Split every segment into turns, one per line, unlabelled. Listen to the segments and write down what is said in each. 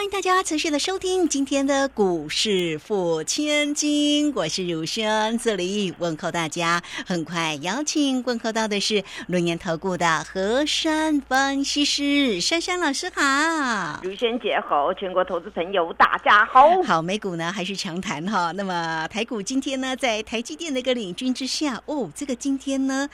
好，欢迎大家持续的收听今天的股市付千金，我是如轩，这里问候大家。很快邀请问候到的是轮研投顾的何山分析师珊珊老师好，
如轩姐好，全国投资朋友大家好。
好，美股呢还是强谈哈，那么台股今天呢在台积电的一个领军之下，哦，这个今天呢。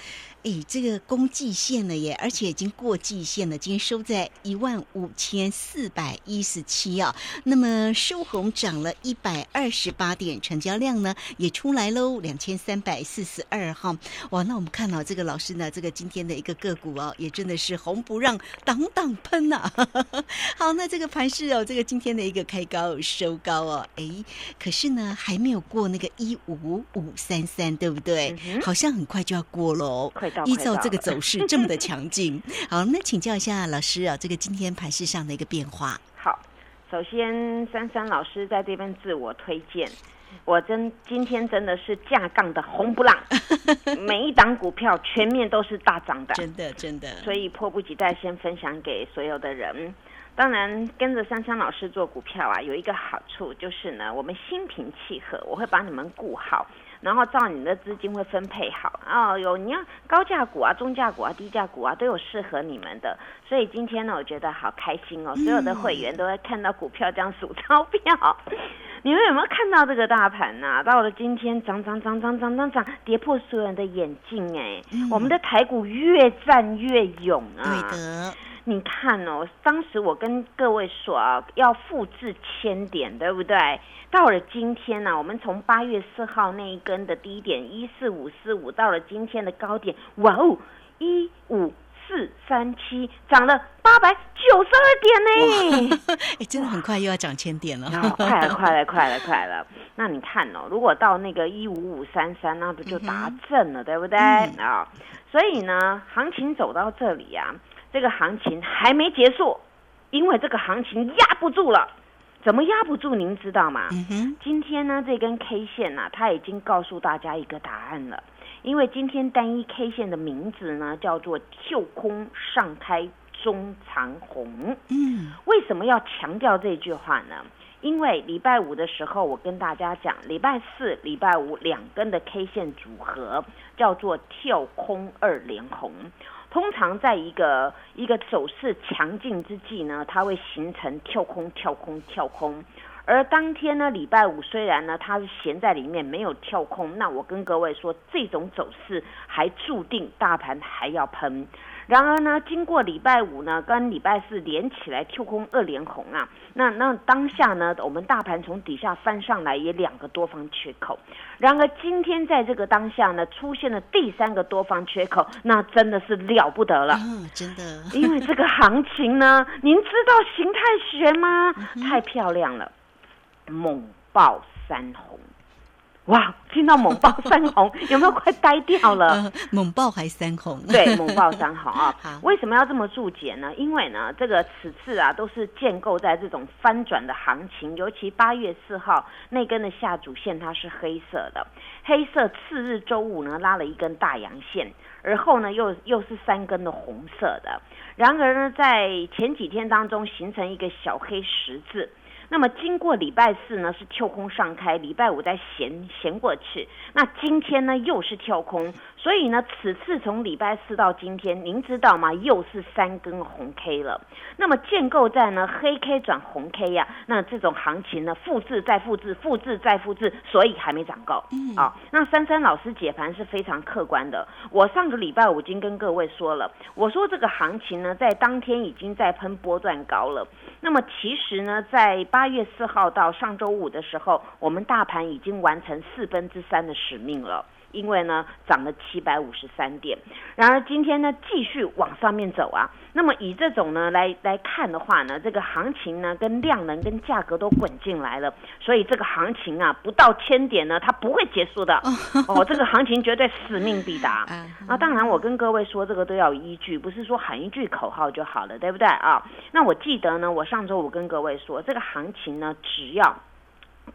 哎，这个攻季线了耶，而且已经过季线了，今天收在一万五千四百一十七啊。那么收红涨了一百二十八点，成交量呢也出来喽，两千三百四十二哈。哇，那我们看到这个老师呢，这个今天的一个个股哦，也真的是红不让，挡挡喷呐。好，那这个盘势哦，这个今天的一个开高收高哦，哎，可是呢还没有过那个一五五三三，对不对？好像很快就要过喽。依照这个走势 这么的强劲，好，那请教一下老师啊，这个今天盘市上的一个变化。
好，首先珊珊老师在这边自我推荐，我真今天真的是架杠的红不浪，每一档股票全面都是大涨的，
真的真的，
所以迫不及待先分享给所有的人。当然，跟着珊珊老师做股票啊，有一个好处就是呢，我们心平气和，我会把你们顾好。然后照你的资金会分配好哦，有你要高价股啊、中价股啊、低价股啊，都有适合你们的。所以今天呢，我觉得好开心哦，所有的会员都会看到股票这样数钞票。你们有没有看到这个大盘呐？到了今天涨涨涨涨涨涨涨，跌破所有人的眼镜哎！我们的台股越战越勇啊！
对的。
你看哦，当时我跟各位说啊，要复制千点，对不对？到了今天呢，我们从八月四号那一根的低点一四五四五，到了今天的高点，哇哦，一五四三七，涨了八百九十二点呢！
哎，真的很快又要涨千点了，
快了，快了，快了，快了！那你看哦，如果到那个一五五三三，那不就达阵了，对不对啊？所以呢，行情走到这里呀。这个行情还没结束，因为这个行情压不住了。怎么压不住？您知道吗？今天呢，这根 K 线呢，它已经告诉大家一个答案了。因为今天单一 K 线的名字呢，叫做“跳空上开中长红”。嗯，为什么要强调这句话呢？因为礼拜五的时候，我跟大家讲，礼拜四、礼拜五两根的 K 线组合叫做“跳空二连红”。通常在一个一个走势强劲之际呢，它会形成跳空、跳空、跳空。而当天呢，礼拜五虽然呢它是闲在里面没有跳空，那我跟各位说，这种走势还注定大盘还要喷。然而呢，经过礼拜五呢跟礼拜四连起来跳空二连红啊，那那当下呢，我们大盘从底下翻上来也两个多方缺口。然而今天在这个当下呢，出现了第三个多方缺口，那真的是了不得了。
嗯，真的。
因为这个行情呢，您知道形态学吗？太漂亮了，猛爆三红。哇，听到猛爆三红，有没有快呆掉了？
猛爆还三红？
对，猛爆三红啊！为什么要这么注解呢？因为呢，这个此次啊，都是建构在这种翻转的行情，尤其八月四号那根的下主线它是黑色的，黑色次日周五呢拉了一根大阳线，而后呢又又是三根的红色的，然而呢在前几天当中形成一个小黑十字。那么经过礼拜四呢是跳空上开，礼拜五再闲闲过去，那今天呢又是跳空，所以呢此次从礼拜四到今天，您知道吗？又是三根红 K 了。那么建构在呢黑 K 转红 K 呀，那这种行情呢复制再复制，复制再复制，所以还没涨够。嗯，啊，那珊珊老师解盘是非常客观的。我上个礼拜五已经跟各位说了，我说这个行情呢在当天已经在喷波段高了。那么其实呢在八月四号到上周五的时候，我们大盘已经完成四分之三的使命了。因为呢涨了七百五十三点。然而今天呢继续往上面走啊。那么以这种呢来来看的话呢，这个行情呢跟量能跟价格都滚进来了，所以这个行情啊不到千点呢它不会结束的哦，这个行情绝对使命必达。啊，当然我跟各位说这个都要依据，不是说喊一句口号就好了，对不对啊？那我记得呢，我上周五跟各位说，这个行情呢只要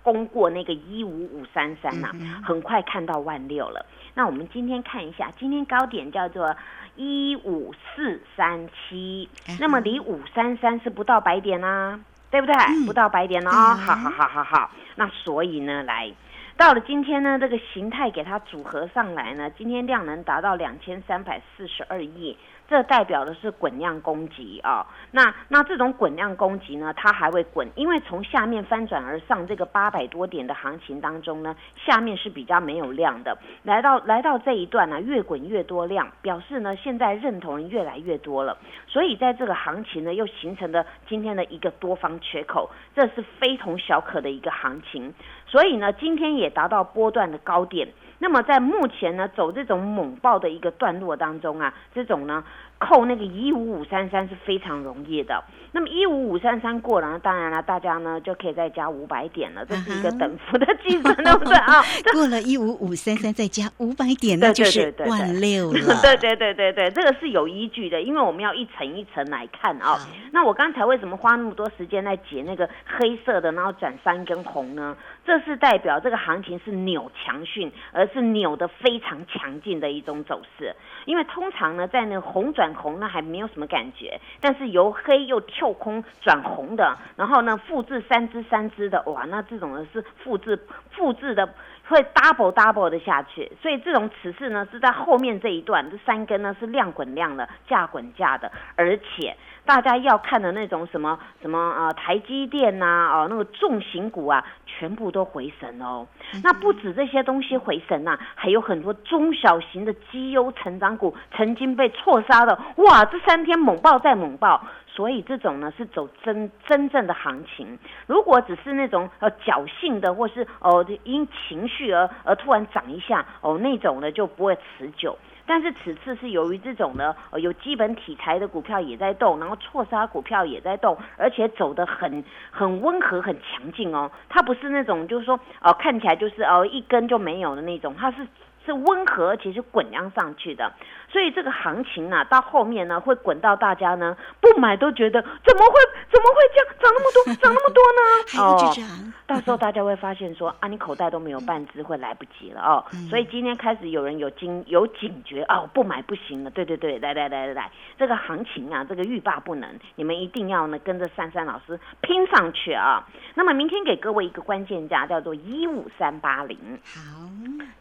攻过那个一五五三三呐，很快看到万六了。那我们今天看一下，今天高点叫做。一五四三七，那么离五三三是不到百点啦，对不对？不到百点了啊！好好好好好，那所以呢，来到了今天呢，这个形态给它组合上来呢，今天量能达到两千三百四十二亿。这代表的是滚量攻击啊，那那这种滚量攻击呢，它还会滚，因为从下面翻转而上这个八百多点的行情当中呢，下面是比较没有量的，来到来到这一段呢，越滚越多量，表示呢现在认同人越来越多了，所以在这个行情呢又形成了今天的一个多方缺口，这是非同小可的一个行情，所以呢今天也达到波段的高点。那么在目前呢，走这种猛爆的一个段落当中啊，这种呢。扣那个一五五三三是非常容易的，那么一五五三三过了，当然了，大家呢就可以再加五百点了，这是一个等幅的计算，对不对 啊？
过了一五五三三再加五百点，那就是万六了。
对对对对对，这个是有依据的，因为我们要一层一层来看啊。那我刚才为什么花那么多时间来解那个黑色的，然后转三根红呢？这是代表这个行情是扭强讯，而是扭的非常强劲的一种走势。因为通常呢，在那个红转红那还没有什么感觉，但是由黑又跳空转红的，然后呢复制三只三只的，哇，那这种呢是复制复制的会 double double 的下去，所以这种此次呢是在后面这一段，这三根呢是量滚量的，价滚价的，而且。大家要看的那种什么什么啊，台积电呐，哦，那个重型股啊，全部都回神哦。那不止这些东西回神呐，还有很多中小型的绩优成长股曾经被错杀的，哇，这三天猛爆再猛爆。所以这种呢是走真真正的行情。如果只是那种呃侥幸的，或是哦因情绪而而突然涨一下哦那种呢就不会持久。但是此次是由于这种呢，有基本题材的股票也在动，然后错杀股票也在动，而且走得很很温和、很强劲哦。它不是那种就是说，哦，看起来就是哦一根就没有的那种，它是。是温和，而且是滚量上去的，所以这个行情呢，到后面呢，会滚到大家呢不买都觉得怎么会怎么会这样涨那么多，涨那么多呢？
哦，
到时候大家会发现说啊，你口袋都没有半只，会来不及了哦。所以今天开始有人有警有警觉哦，不买不行了。对对对，来来来来来，这个行情啊，这个欲罢不能，你们一定要呢跟着珊珊老师拼上去啊。那么明天给各位一个关键价，叫做一五三八零。
好，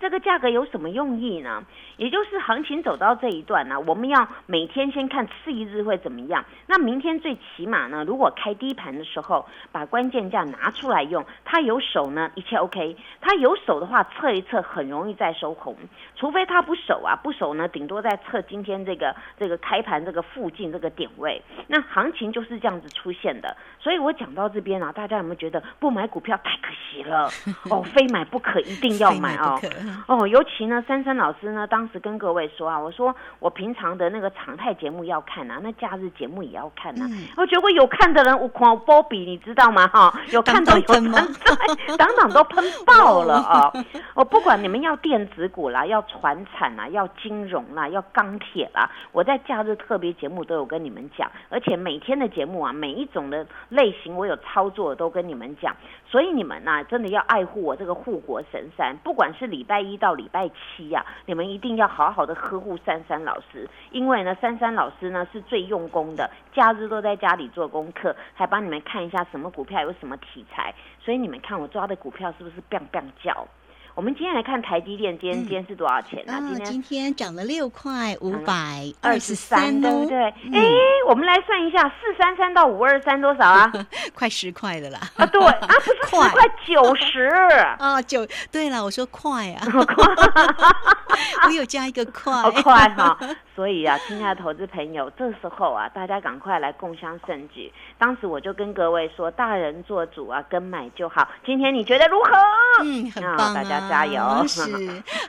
这个价格有。什么用意呢？也就是行情走到这一段呢，我们要每天先看次一日会怎么样。那明天最起码呢，如果开低盘的时候，把关键价拿出来用，它有手呢，一切 OK。它有手的话，测一测很容易再收红，除非它不守啊，不守呢，顶多在测今天这个这个开盘这个附近这个点位。那行情就是这样子出现的。所以我讲到这边啊，大家有没有觉得不买股票太可惜了？哦，非买不可，一定要买哦。哦，尤其。呢，珊珊老师呢，当时跟各位说啊，我说我平常的那个常态节目要看啊，那假日节目也要看呐。我觉得有看的人，我狂波比，你知道吗？哈，有看到有喷，当场都喷爆了啊！我 不管你们要电子股啦，要船产啦，要金融啦，要钢铁啦，我在假日特别节目都有跟你们讲，而且每天的节目啊，每一种的类型我有操作都跟你们讲，所以你们呐，真的要爱护我这个护国神山，不管是礼拜一到礼拜。七呀，你们一定要好好的呵护珊珊老师，因为呢，珊珊老师呢是最用功的，假日都在家里做功课，还帮你们看一下什么股票有什么题材，所以你们看我抓的股票是不是梆梆叫？我们今天来看台积电，今天今天是多少钱呢？今天
今天涨了六块五百二十三，
对不对？哎，我们来算一下，四三三到五二三多少啊？
快十块的啦！
啊，对啊，不是 十块九十
啊，九对了，我说快啊，我有加一个快，
快哈。所以啊，亲爱的投资朋友，这时候啊，大家赶快来共襄盛举。当时我就跟各位说，大人做主啊，跟买就好。今天你觉得如何？
嗯，很棒
大家加油！
是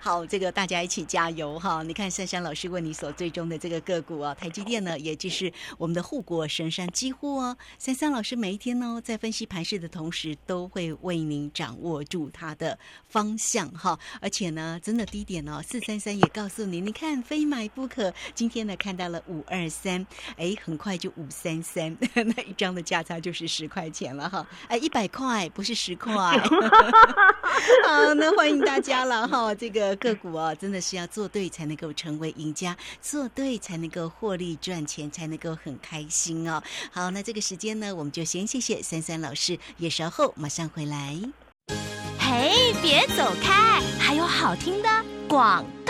好，这个大家一起加油哈！你看珊珊老师为你所追踪的这个个股啊，台积电呢，也就是我们的护国神山，几乎哦，珊珊老师每一天呢，在分析盘势的同时，都会为您掌握住它的方向哈。而且呢，真的低点哦，四三三也告诉你，你看非买不可。今天呢，看到了五二三，哎，很快就五三三，那一张的价差就是十块钱了哈。哎，一百块不是十块。好，那欢迎大家了哈。这个个股哦，真的是要做对才能够成为赢家，做对才能够获利赚钱，才能够很开心哦。好，那这个时间呢，我们就先谢谢三三老师，也稍后马上回来。
嘿，别走开，还有好听的广。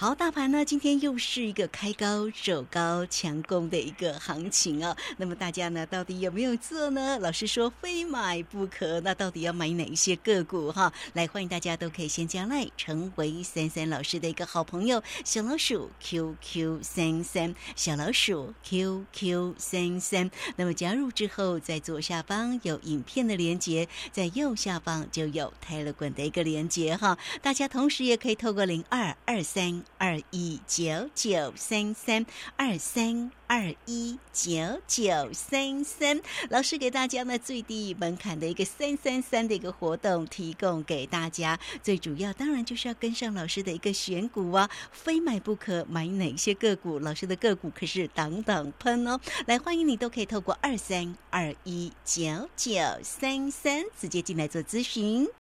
好，大盘呢，今天又是一个开高走高强攻的一个行情哦。那么大家呢，到底有没有做呢？老师说非买不可，那到底要买哪一些个股哈？来，欢迎大家都可以先加来，成为三三老师的一个好朋友，小老鼠 QQ 三三，小老鼠 QQ 三三。那么加入之后，在左下方有影片的连接，在右下方就有泰勒滚的一个连接哈。大家同时也可以透过零二二三。二一九九三三二三二一九九三三，老师给大家呢最低门槛的一个三三三的一个活动提供给大家，最主要当然就是要跟上老师的一个选股啊，非买不可。买哪些个股？老师的个股可是等等喷哦！来，欢迎你都可以透过二三二一九九三三直接进来做咨询。